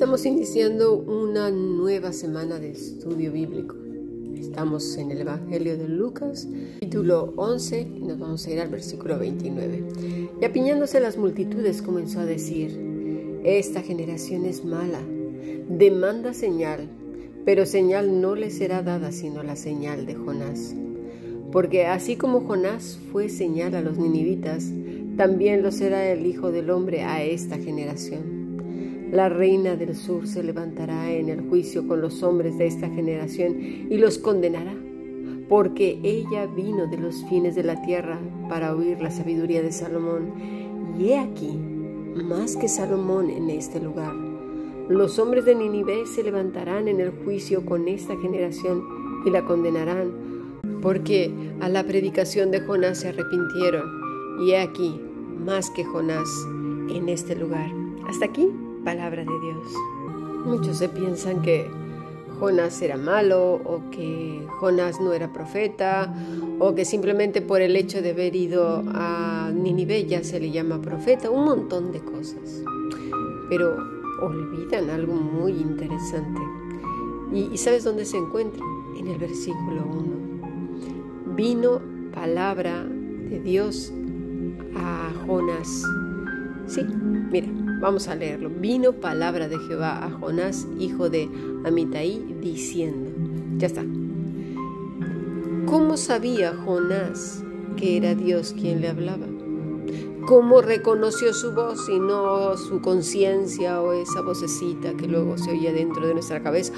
Estamos iniciando una nueva semana de estudio bíblico. Estamos en el Evangelio de Lucas, capítulo 11, y nos vamos a ir al versículo 29. Y apiñándose las multitudes comenzó a decir, esta generación es mala, demanda señal, pero señal no le será dada sino la señal de Jonás. Porque así como Jonás fue señal a los ninivitas, también lo será el Hijo del Hombre a esta generación. La reina del sur se levantará en el juicio con los hombres de esta generación y los condenará, porque ella vino de los fines de la tierra para oír la sabiduría de Salomón. Y he aquí, más que Salomón en este lugar. Los hombres de Ninive se levantarán en el juicio con esta generación y la condenarán, porque a la predicación de Jonás se arrepintieron. Y he aquí, más que Jonás en este lugar. Hasta aquí palabra de Dios. Muchos se piensan que Jonás era malo o que Jonás no era profeta o que simplemente por el hecho de haber ido a Ninive ya se le llama profeta, un montón de cosas. Pero olvidan algo muy interesante. ¿Y, sabes dónde se encuentra? En el versículo 1. Vino palabra de Dios a Jonás. Sí, mira, Vamos a leerlo. Vino palabra de Jehová a Jonás, hijo de Amitai, diciendo, ya está. ¿Cómo sabía Jonás que era Dios quien le hablaba? ¿Cómo reconoció su voz y no su conciencia o esa vocecita que luego se oía dentro de nuestra cabeza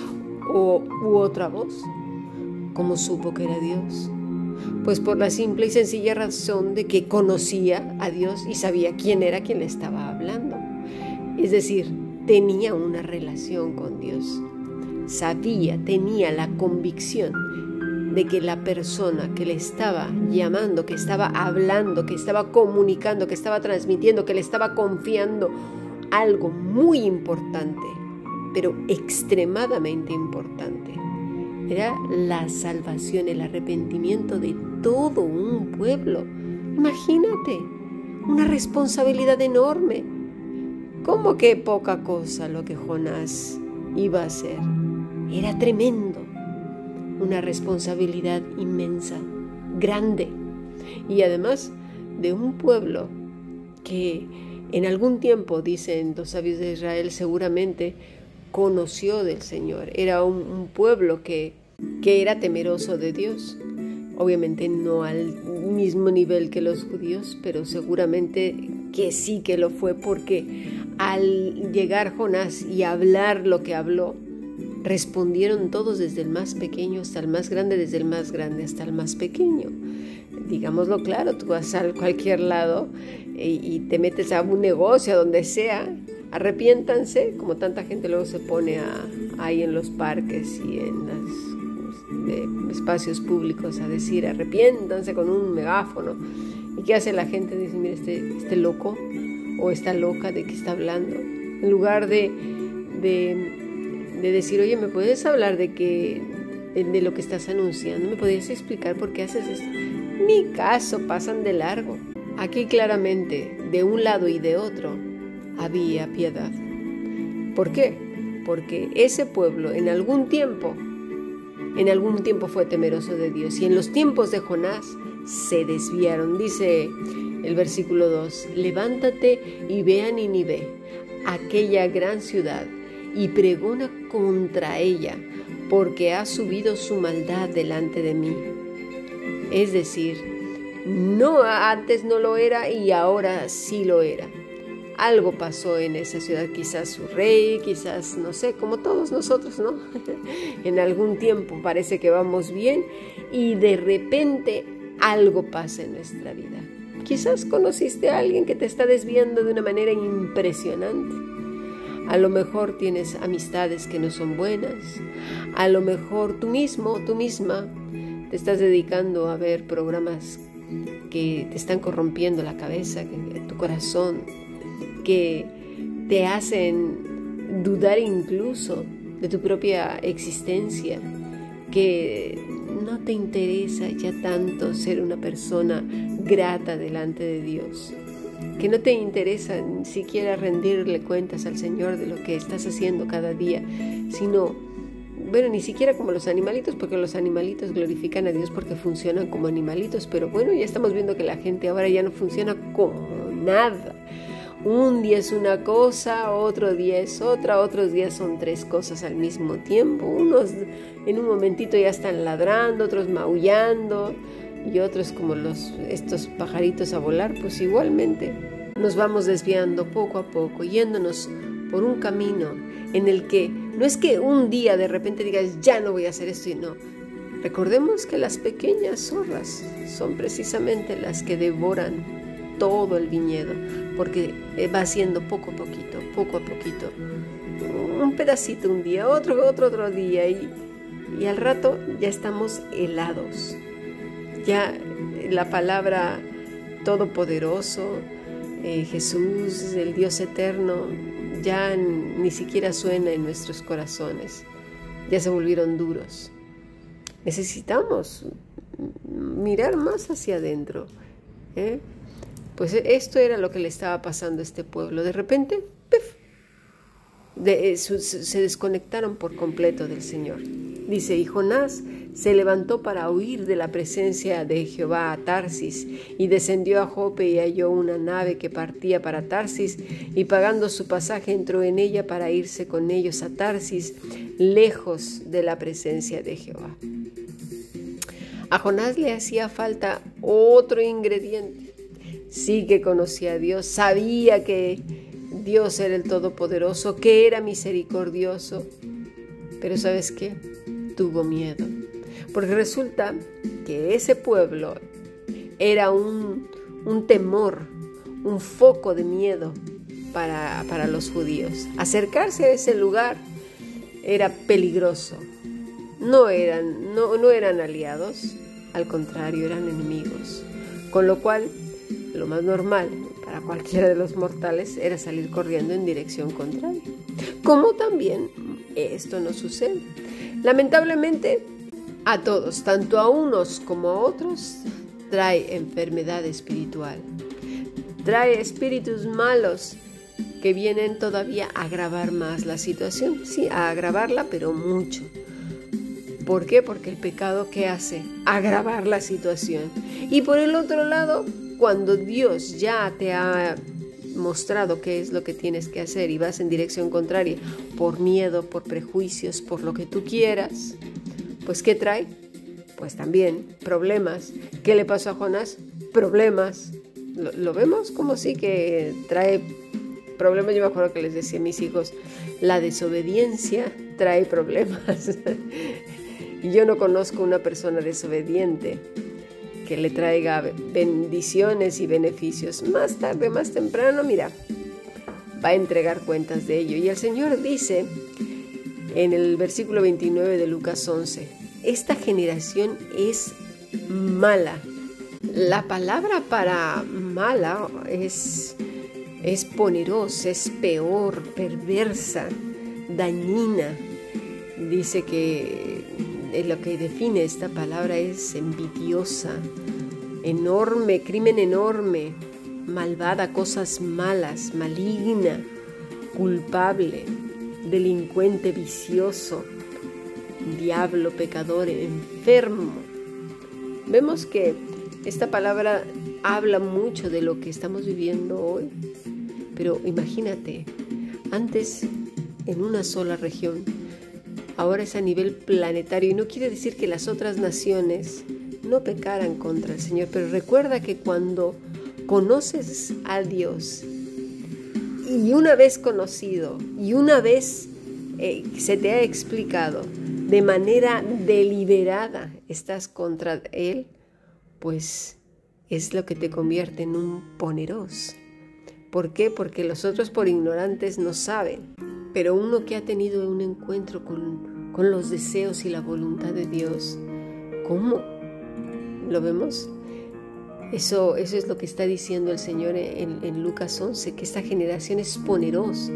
o u otra voz? ¿Cómo supo que era Dios? Pues por la simple y sencilla razón de que conocía a Dios y sabía quién era quien le estaba hablando. Es decir, tenía una relación con Dios. Sabía, tenía la convicción de que la persona que le estaba llamando, que estaba hablando, que estaba comunicando, que estaba transmitiendo, que le estaba confiando algo muy importante, pero extremadamente importante, era la salvación, el arrepentimiento de todo un pueblo. Imagínate, una responsabilidad enorme ¿Cómo que poca cosa lo que Jonás iba a hacer? Era tremendo, una responsabilidad inmensa, grande, y además de un pueblo que en algún tiempo, dicen los sabios de Israel, seguramente conoció del Señor. Era un, pueblo que, que era temeroso de Dios. Obviamente no al mismo nivel que los judíos, pero seguramente que sí que lo fue porque al llegar Jonás y hablar lo que habló, respondieron todos desde el más pequeño hasta el más grande, desde el más grande hasta el más pequeño. Digámoslo claro, tú vas a cualquier lado y, te metes a un negocio, a donde sea, arrepiéntanse, como tanta gente luego se pone ahí en los parques y en los espacios públicos a decir arrepiéntanse con un megáfono. ¿Y qué hace la gente? Dice, mira, este, este loco o está loca de qué está hablando. En lugar de, de, decir, oye, ¿me puedes hablar de, que, de, lo que estás anunciando? ¿Me podrías explicar por qué haces esto? Ni caso, pasan de largo. Aquí claramente, de un lado y de otro, había piedad. ¿Por qué? Porque ese pueblo en algún tiempo, en algún tiempo fue temeroso de Dios y en los tiempos de Jonás se desviaron. Dice el versículo 2, levántate y ve a Ninive, aquella gran ciudad, y pregona contra ella, porque ha subido su maldad delante de mí. Es decir, no antes no lo era y ahora sí lo era. Algo pasó en esa ciudad, quizás su rey, quizás, no sé, como todos nosotros, ¿no? en algún tiempo parece que vamos bien y de repente algo pasa en nuestra vida. Quizás conociste a alguien que te está desviando de una manera impresionante. A lo mejor tienes amistades que no son buenas. A lo mejor tú mismo, tú misma, te estás dedicando a ver programas que te están corrompiendo la cabeza, tu corazón, que te hacen dudar incluso de tu propia existencia, que no te interesa ya tanto ser una persona grata delante de Dios. que no te interesa ni siquiera rendirle cuentas al Señor de lo que estás haciendo cada día, sino, bueno, ni siquiera como los animalitos, porque los animalitos glorifican a Dios porque funcionan como animalitos, pero bueno, ya estamos viendo que la gente ahora ya no funciona como nada. Un día es una cosa, otro día es otra, otros días son tres cosas al mismo tiempo. Unos en un momentito ya están ladrando, otros maullando y otros como los estos pajaritos a volar, pues igualmente nos vamos desviando poco a poco, yéndonos por un camino en el que no es que un día de repente digas ya no voy a hacer esto y no. Recordemos que las pequeñas zorras son precisamente las que devoran todo el viñedo, porque va haciendo poco a poquito, poco a poquito. Un pedacito un día, otro, otro, otro día, y, y al rato ya estamos helados. Ya la palabra todopoderoso, eh, Jesús, el Dios eterno, ya ni siquiera suena en nuestros corazones, ya se volvieron duros. Necesitamos mirar más hacia adentro. ¿eh? Pues esto era lo que le estaba pasando a este pueblo. De repente, eh, se desconectaron por completo del Señor. Dice, y Jonás se levantó para huir de la presencia de Jehová a Tarsis, y descendió a Jope y halló una nave que partía para Tarsis, y pagando su pasaje entró en ella para irse con ellos a Tarsis, lejos de la presencia de Jehová. A Jonás le hacía falta otro ingrediente sí que conocía a Dios, sabía que Dios era el Todopoderoso, que era misericordioso, pero ¿sabes qué? Tuvo miedo, porque resulta que ese pueblo era un, temor, un foco de miedo para, para los judíos. Acercarse a ese lugar era peligroso. No eran, no, no eran aliados, al contrario, eran enemigos. Con lo cual lo más normal para cualquiera de los mortales era salir corriendo en dirección contraria. Como también esto no sucede. Lamentablemente, a todos, tanto a unos como a otros, trae enfermedad espiritual. Trae espíritus malos que vienen todavía a agravar más la situación. Sí, a agravarla, pero mucho. ¿Por qué? Porque el pecado que hace agravar la situación. Y por el otro lado, cuando Dios ya te ha mostrado qué es lo que tienes que hacer y vas en dirección contraria por miedo, por prejuicios, por lo que tú quieras, pues ¿qué trae? Pues también problemas. ¿Qué le pasó a Jonás? Problemas. Lo, vemos como sí que trae problemas. Yo me acuerdo que les decía a mis hijos, la desobediencia trae problemas. yo no conozco una persona desobediente que le traiga bendiciones y beneficios. Más tarde, más temprano, mira, va a entregar cuentas de ello. Y el Señor dice en el versículo 29 de Lucas 11, esta generación es mala. La palabra para mala es, es ponerosa, es peor, perversa, dañina. Dice que lo que define esta palabra es envidiosa, enorme, crimen enorme, malvada, cosas malas, maligna, culpable, delincuente, vicioso, diablo, pecador, enfermo. Vemos que esta palabra habla mucho de lo que estamos viviendo hoy, pero imagínate, antes en una sola región, ahora es a nivel planetario y no quiere decir que las otras naciones no pecaran contra el Señor, pero recuerda que cuando conoces a Dios y una vez conocido y una vez eh, se te ha explicado de manera deliberada estás contra Él, pues es lo que te convierte en un poneros. ¿Por qué? Porque los otros por ignorantes no saben. Pero uno que ha tenido un encuentro con, los deseos y la voluntad de Dios, ¿cómo? ¿Lo vemos? Eso, eso es lo que está diciendo el Señor en, Lucas 11, que esta generación es poneros,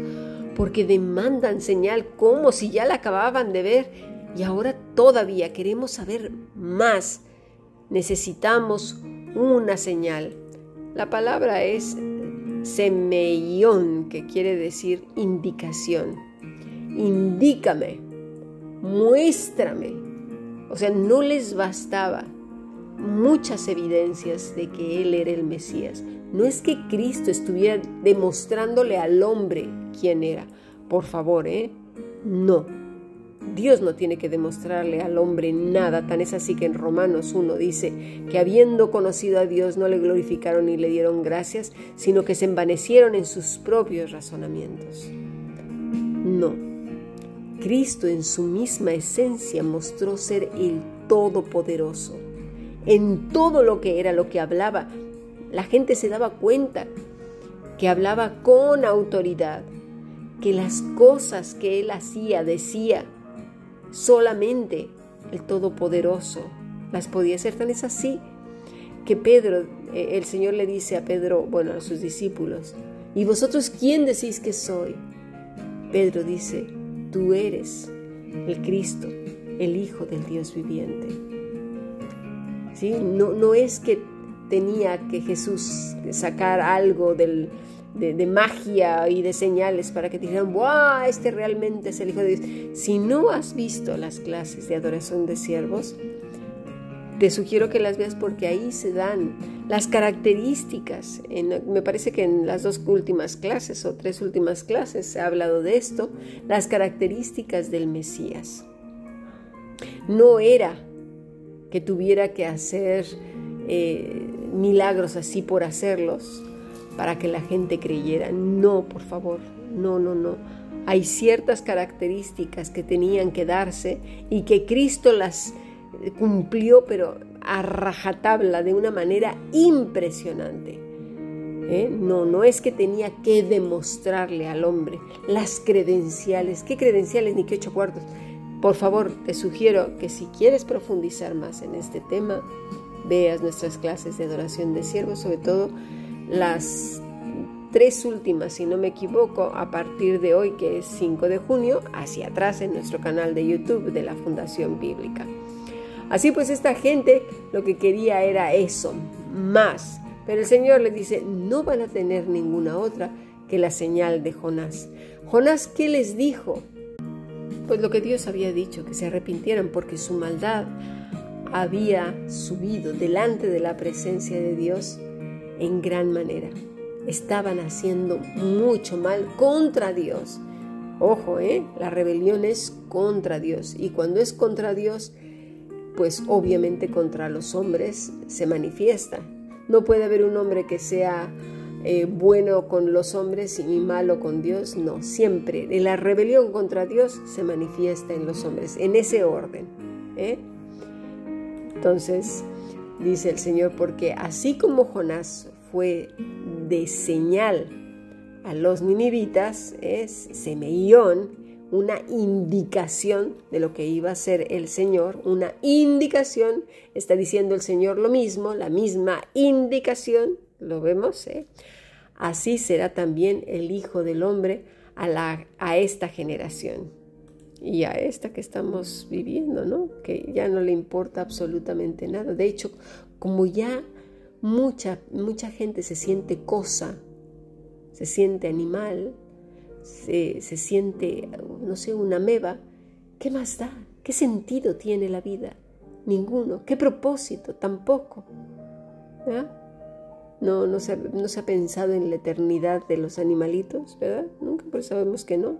porque demandan señal como si ya la acababan de ver y ahora todavía queremos saber más. Necesitamos una señal. La palabra es semeión, que quiere decir indicación. Indícame, muéstrame. O sea, no les bastaba muchas evidencias de que Él era el Mesías. No es que Cristo estuviera demostrándole al hombre quién era. Por favor, ¿eh? No. Dios no tiene que demostrarle al hombre nada, tan es así que en Romanos 1 dice que habiendo conocido a Dios no le glorificaron ni le dieron gracias, sino que se envanecieron en sus propios razonamientos. No. Cristo en su misma esencia mostró ser el Todopoderoso. En todo lo que era, lo que hablaba, la gente se daba cuenta que hablaba con autoridad, que las cosas que él hacía, decía, solamente el Todopoderoso las podía hacer. Tan es así que Pedro, eh, el Señor le dice a Pedro, bueno, a sus discípulos, ¿y vosotros quién decís que soy? Pedro dice, tú eres el Cristo, el Hijo del Dios viviente. No, no es que tenía que Jesús sacar algo del, de, magia y de señales para que te dijeran, ¡wow! Este realmente es el Hijo de Dios. Si no has visto las clases de adoración de siervos, te sugiero que las veas porque ahí se dan las características. me parece que en las dos últimas clases o tres últimas clases se ha hablado de esto, las características del Mesías. No era que tuviera que hacer eh, milagros así por hacerlos, para que la gente creyera. No, por favor, no, no, no. Hay ciertas características que tenían que darse y que Cristo las cumplió, pero a rajatabla, de una manera impresionante. ¿Eh? No, no es que tenía que demostrarle al hombre las credenciales. ¿Qué credenciales ni qué ocho cuartos? Por favor, te sugiero que si quieres profundizar más en este tema, veas nuestras clases de adoración de siervos, sobre todo las tres últimas, si no me equivoco, a partir de hoy, que es 5 de junio, hacia atrás en nuestro canal de YouTube de la Fundación Bíblica. Así pues, esta gente lo que quería era eso, más. Pero el Señor les dice, no van a tener ninguna otra que la señal de Jonás. Jonás, ¿qué les dijo? Pues lo que Dios había dicho, que se arrepintieran porque su maldad había subido delante de la presencia de Dios en gran manera. Estaban haciendo mucho mal contra Dios. Ojo, ¿eh? La rebelión es contra Dios. Y cuando es contra Dios, pues obviamente contra los hombres se manifiesta. No puede haber un hombre que sea eh, bueno con los hombres y malo con Dios. No, siempre la rebelión contra Dios se manifiesta en los hombres, en ese orden. ¿eh? Entonces, dice el Señor, porque así como Jonás fue de señal a los ninivitas, es semeión, una indicación de lo que iba a ser el Señor, una indicación, está diciendo el Señor lo mismo, la misma indicación, lo vemos, ¿eh? así será también el Hijo del Hombre a, la, a esta generación y a esta que estamos viviendo, ¿no? Que ya no le importa absolutamente nada. De hecho, como ya mucha, mucha gente se siente cosa, se siente animal, se, se siente, no sé, una meba, ¿qué más da? ¿Qué sentido tiene la vida? Ninguno. ¿Qué propósito? Tampoco. No, no, se, no se ha pensado en la eternidad de los animalitos, ¿verdad? Nunca, pero sabemos que no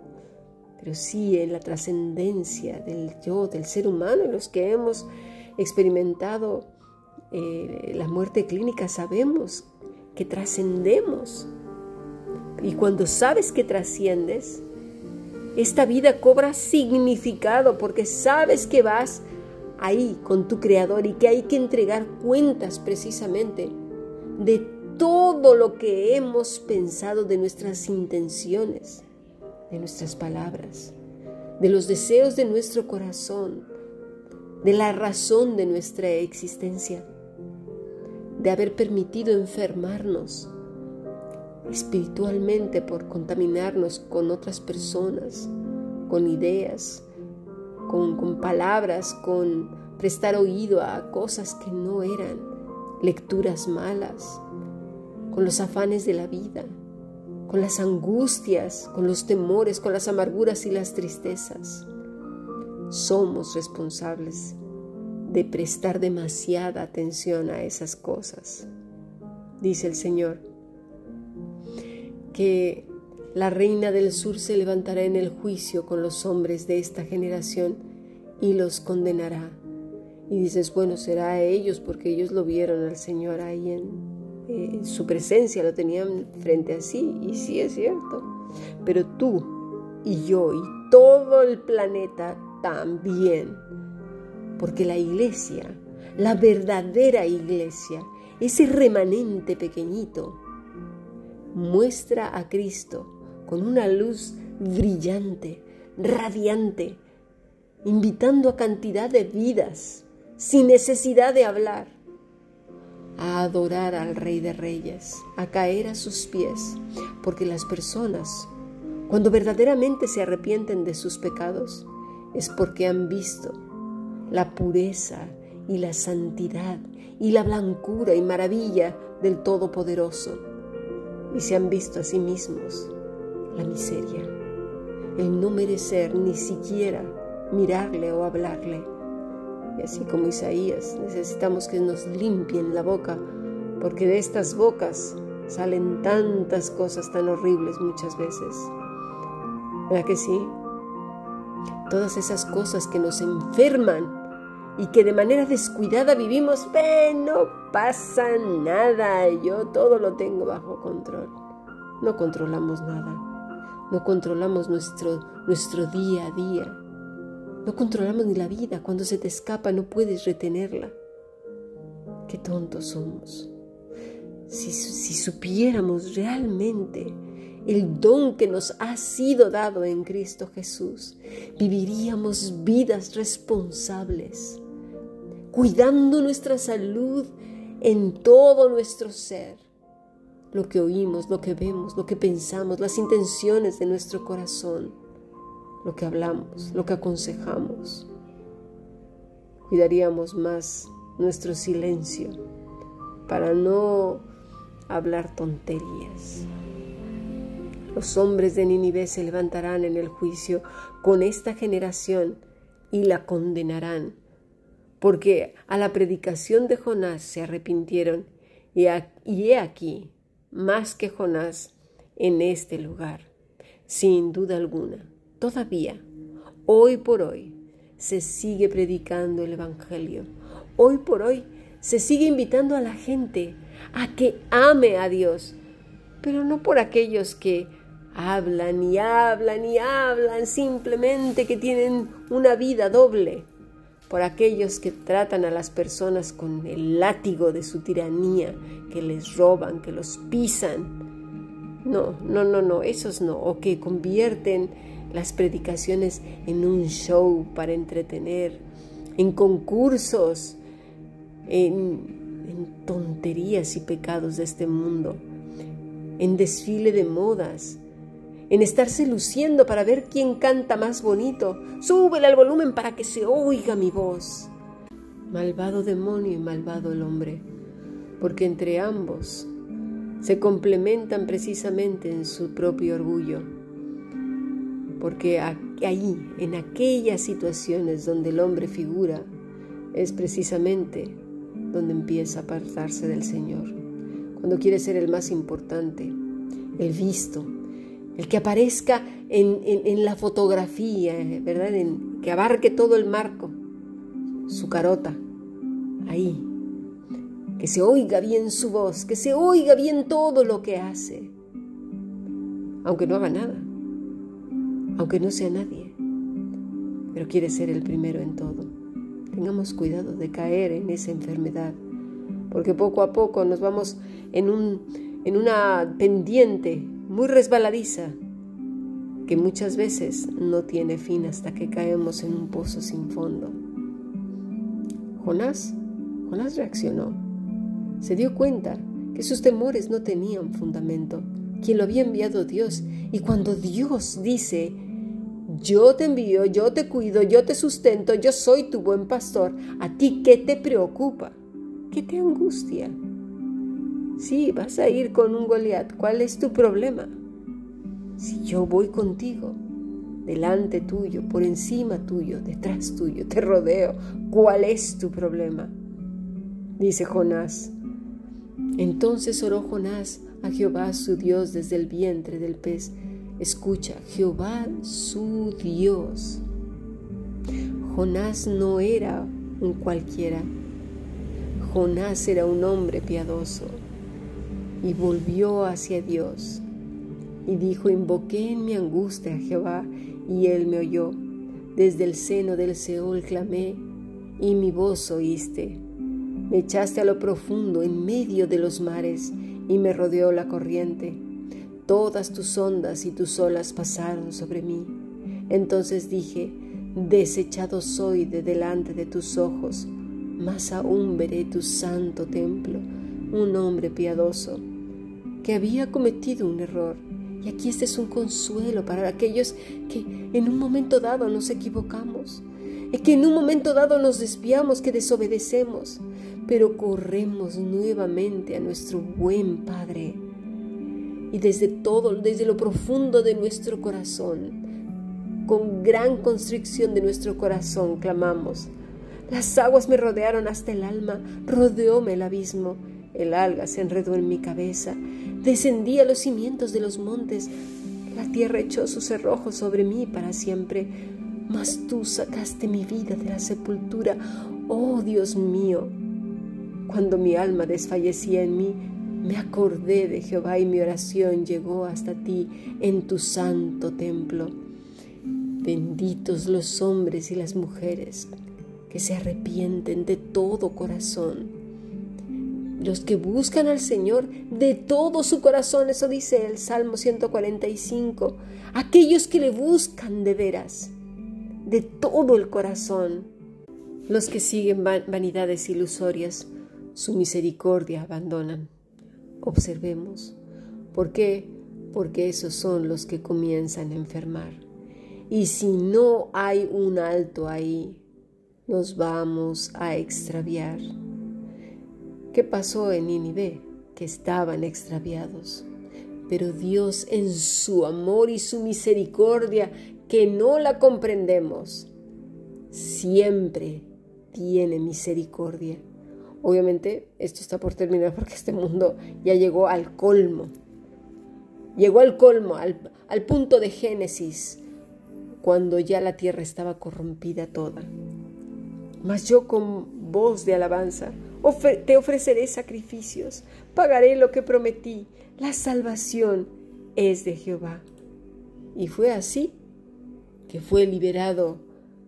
pero sí en la trascendencia del yo, del ser humano, los que hemos experimentado eh, la muerte clínica, sabemos que trascendemos. Y cuando sabes que trasciendes, esta vida cobra significado porque sabes que vas ahí con tu creador y que hay que entregar cuentas precisamente de todo lo que hemos pensado de nuestras intenciones de nuestras palabras, de los deseos de nuestro corazón, de la razón de nuestra existencia, de haber permitido enfermarnos espiritualmente por contaminarnos con otras personas, con ideas, con, con palabras, con prestar oído a cosas que no eran, lecturas malas, con los afanes de la vida, con las angustias, con los temores, con las amarguras y las tristezas. Somos responsables de prestar demasiada atención a esas cosas. Dice el Señor que la reina del sur se levantará en el juicio con los hombres de esta generación y los condenará. Y dices, bueno, será a ellos porque ellos lo vieron al Señor ahí en, su presencia, lo tenían frente a sí, y sí es cierto. Pero tú y yo y todo el planeta también, porque la iglesia, la verdadera iglesia, ese remanente pequeñito, muestra a Cristo con una luz brillante, radiante, invitando a cantidad de vidas, sin necesidad de hablar, a adorar al Rey de Reyes, a caer a sus pies, porque las personas, cuando verdaderamente se arrepienten de sus pecados, es porque han visto la pureza y la santidad y la blancura y maravilla del Todopoderoso y se han visto a sí mismos la miseria, el no merecer ni siquiera mirarle o hablarle. Y así como Isaías, necesitamos que nos limpien la boca, porque de estas bocas salen tantas cosas tan horribles muchas veces. ¿Verdad que sí? Todas esas cosas que nos enferman y que de manera descuidada vivimos, no pasa nada, yo todo lo tengo bajo control. No controlamos nada. No controlamos nuestro, nuestro día a día. No controlamos ni la vida. Cuando se te escapa no puedes retenerla. Qué tontos somos. Si, si supiéramos realmente el don que nos ha sido dado en Cristo Jesús, viviríamos vidas responsables, cuidando nuestra salud en todo nuestro ser lo que oímos, lo que vemos, lo que pensamos, las intenciones de nuestro corazón, lo que hablamos, lo que aconsejamos. Cuidaríamos más nuestro silencio para no hablar tonterías. Los hombres de Nínive se levantarán en el juicio con esta generación y la condenarán, porque a la predicación de Jonás se arrepintieron y, he aquí más que Jonás en este lugar. Sin duda alguna, todavía, hoy por hoy, se sigue predicando el Evangelio. Hoy por hoy se sigue invitando a la gente a que ame a Dios, pero no por aquellos que hablan y hablan y hablan, simplemente que tienen una vida doble, por aquellos que tratan a las personas con el látigo de su tiranía, que les roban, que los pisan. No, no, no, no, esos no, o que convierten las predicaciones en un show para entretener, en concursos, en, tonterías y pecados de este mundo, en desfile de modas, en estarse luciendo para ver quién canta más bonito. Súbele al volumen para que se oiga mi voz. Malvado demonio y malvado el hombre, porque entre ambos se complementan precisamente en su propio orgullo. Porque ahí, en aquellas situaciones donde el hombre figura, es precisamente donde empieza a apartarse del Señor. Cuando quiere ser el más importante, el visto, el que aparezca en, la fotografía, ¿verdad? En, que abarque todo el marco, su carota, ahí. Que se oiga bien su voz, que se oiga bien todo lo que hace, aunque no haga nada, aunque no sea nadie, pero quiere ser el primero en todo. Tengamos cuidado de caer en esa enfermedad, porque poco a poco nos vamos en, un, en una pendiente muy resbaladiza que muchas veces no tiene fin hasta que caemos en un pozo sin fondo. Jonás, Jonás reaccionó. Se dio cuenta que sus temores no tenían fundamento, quien lo había enviado Dios. Y cuando Dios dice, yo te envío, yo te cuido, yo te sustento, yo soy tu buen pastor, ¿a ti qué te preocupa? ¿Qué te angustia? Sí, vas a ir con un Goliat. ¿Cuál es tu problema? Si yo voy contigo, delante tuyo, por encima tuyo, detrás tuyo, te rodeo, ¿cuál es tu problema? Dice Jonás. Entonces oró Jonás a Jehová su Dios desde el vientre del pez. Escucha, Jehová su Dios. Jonás no era un cualquiera. Jonás era un hombre piadoso y volvió hacia Dios. Y dijo, invoqué en mi angustia a Jehová y él me oyó. Desde el seno del Seol clamé y mi voz oíste. Me echaste a lo profundo en medio de los mares y me rodeó la corriente. Todas tus ondas y tus olas pasaron sobre mí. Entonces dije, desechado soy de delante de tus ojos, mas aún veré tu santo templo, un hombre piadoso, que había cometido un error. Y aquí este es un consuelo para aquellos que en un momento dado nos equivocamos, que en un momento dado nos desviamos, que desobedecemos, pero corremos nuevamente a nuestro buen Padre. Y desde todo, desde lo profundo de nuestro corazón, con gran constricción de nuestro corazón clamamos. Las aguas me rodearon hasta el alma, rodeóme el abismo. El alga se enredó en mi cabeza, descendí a los cimientos de los montes. La tierra echó sus cerrojos sobre mí para siempre. Mas tú sacaste mi vida de la sepultura, oh Dios mío. Cuando mi alma desfallecía en mí, me acordé de Jehová y mi oración llegó hasta ti en tu santo templo. Benditos los hombres y las mujeres que se arrepienten de todo corazón. Los que buscan al Señor de todo su corazón, eso dice el Salmo 145. Aquellos que le buscan de veras, de todo el corazón. Los que siguen vanidades ilusorias, su misericordia abandonan. Observemos. ¿Por qué? Porque esos son los que comienzan a enfermar. Y si no hay un alto ahí, nos vamos a extraviar. ¿Qué pasó en Nínive? Que estaban extraviados. Pero Dios en su amor y su misericordia, que no la comprendemos, siempre tiene misericordia. Obviamente esto está por terminar porque este mundo ya llegó al colmo. Llegó al colmo, al, al punto de Génesis, cuando ya la tierra estaba corrompida toda. Mas yo con voz de alabanza te ofreceré sacrificios, pagaré lo que prometí, la salvación es de Jehová. Y fue así que fue liberado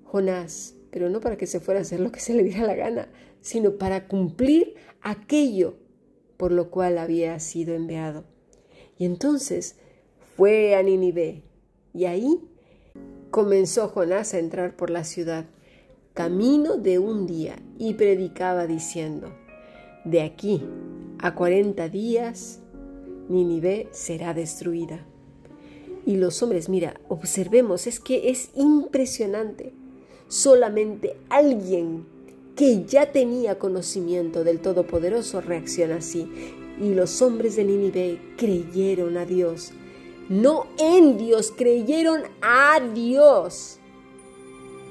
Jonás, pero no para que se fuera a hacer lo que se le diera la gana, sino para cumplir aquello por lo cual había sido enviado. Y entonces fue a Nínive, y ahí comenzó Jonás a entrar por la ciudad, camino de un día, y predicaba diciendo, de aquí a cuarenta días Nínive será destruida. Y los hombres, mira, observemos, es que es impresionante. Solamente alguien que ya tenía conocimiento del Todopoderoso reacciona así. Y los hombres de Nínive creyeron a Dios no en Dios, creyeron a Dios.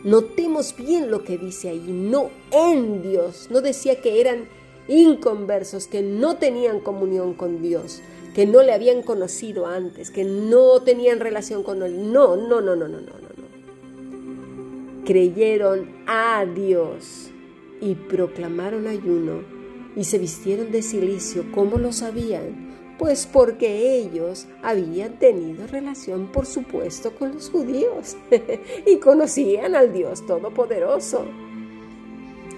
Notemos bien lo que dice ahí, no en Dios. No decía que eran inconversos, que no tenían comunión con Dios, que no le habían conocido antes, que no tenían relación con Él. No, no, no, no, no, no, no. Creyeron a Dios y proclamaron ayuno y se vistieron de silicio. ¿Cómo lo sabían? Pues porque ellos habían tenido relación, por supuesto, con los judíos y conocían al Dios Todopoderoso,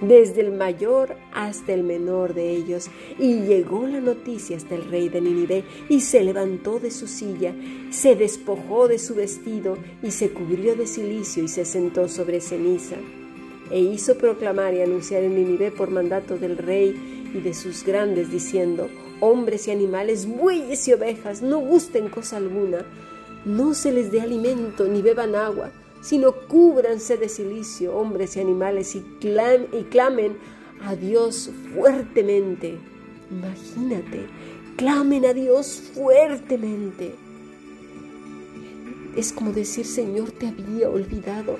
desde el mayor hasta el menor de ellos. Y llegó la noticia hasta el rey de Nínive y se levantó de su silla, se despojó de su vestido y se cubrió de silicio y se sentó sobre ceniza. E hizo proclamar y anunciar en Nínive por mandato del rey y de sus grandes, diciendo, hombres y animales, bueyes y ovejas, no gusten cosa alguna, no se les dé alimento ni beban agua, sino cúbranse de silicio, hombres y animales, y, clamen a Dios fuertemente. Imagínate, clamen a Dios fuertemente. es como decir, Señor, te había olvidado.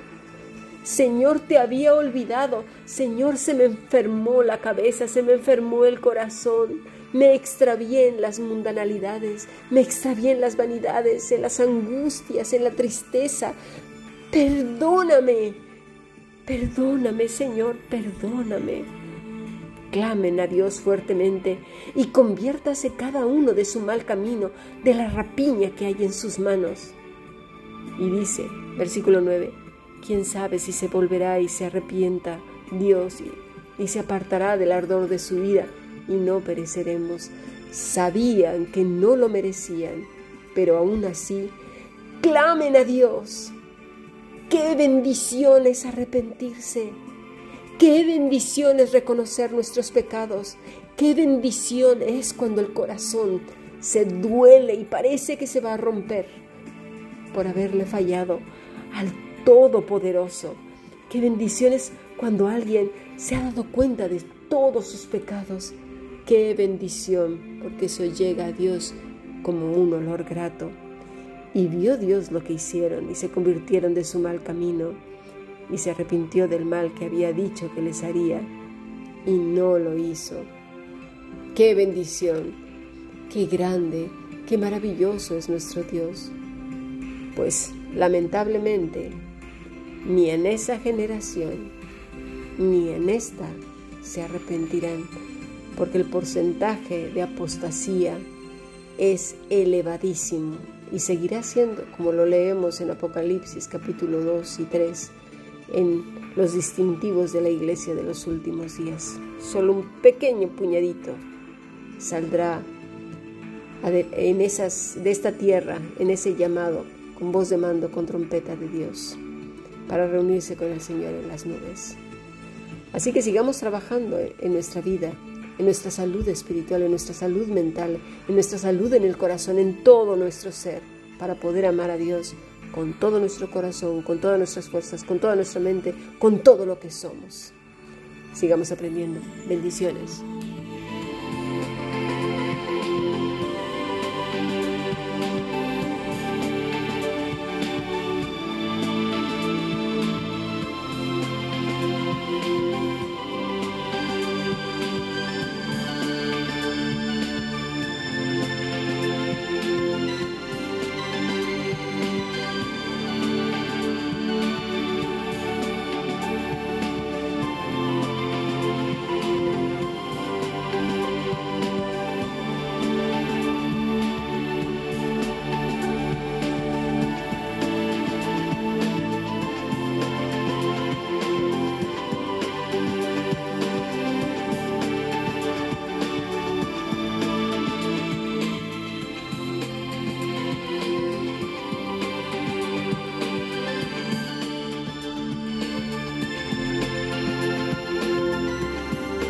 Señor, te había olvidado. Señor, se me enfermó la cabeza, se me enfermó el corazón. Me extravié en las mundanalidades, me extravié en las vanidades, en las angustias, en la tristeza. Perdóname, perdóname, Señor, perdóname. Clamen a Dios fuertemente y conviértase cada uno de su mal camino, de la rapiña que hay en sus manos. Y dice, versículo 9, quién sabe si se volverá y se arrepienta Dios y, y se apartará del ardor de su vida y no pereceremos. Sabían que no lo merecían, pero aún así, clamen a Dios. Qué bendición es arrepentirse. Qué bendición es reconocer nuestros pecados. Qué bendición es cuando el corazón se duele y parece que se va a romper por haberle fallado al Todopoderoso. Qué bendición es cuando alguien se ha dado cuenta de todos sus pecados Qué bendición, porque eso llega a Dios como un olor grato. Y vio Dios lo que hicieron y se convirtieron de su mal camino y se arrepintió del mal que había dicho que les haría y no lo hizo. Qué bendición, qué grande, qué maravilloso es nuestro Dios. Pues lamentablemente, ni en esa generación, ni en esta se arrepentirán porque el porcentaje de apostasía es elevadísimo y seguirá siendo, como lo leemos en Apocalipsis capítulo 2 y 3, en los distintivos de la iglesia de los últimos días. Solo un pequeño puñadito saldrá en esas, de esta tierra, en ese llamado, con voz de mando, con trompeta de Dios, para reunirse con el Señor en las nubes. Así que sigamos trabajando en nuestra vida en nuestra salud espiritual, en nuestra salud mental, en nuestra salud en el corazón, en todo nuestro ser, para poder amar a Dios con todo nuestro corazón, con todas nuestras fuerzas, con toda nuestra mente, con todo lo que somos. Sigamos aprendiendo. Bendiciones.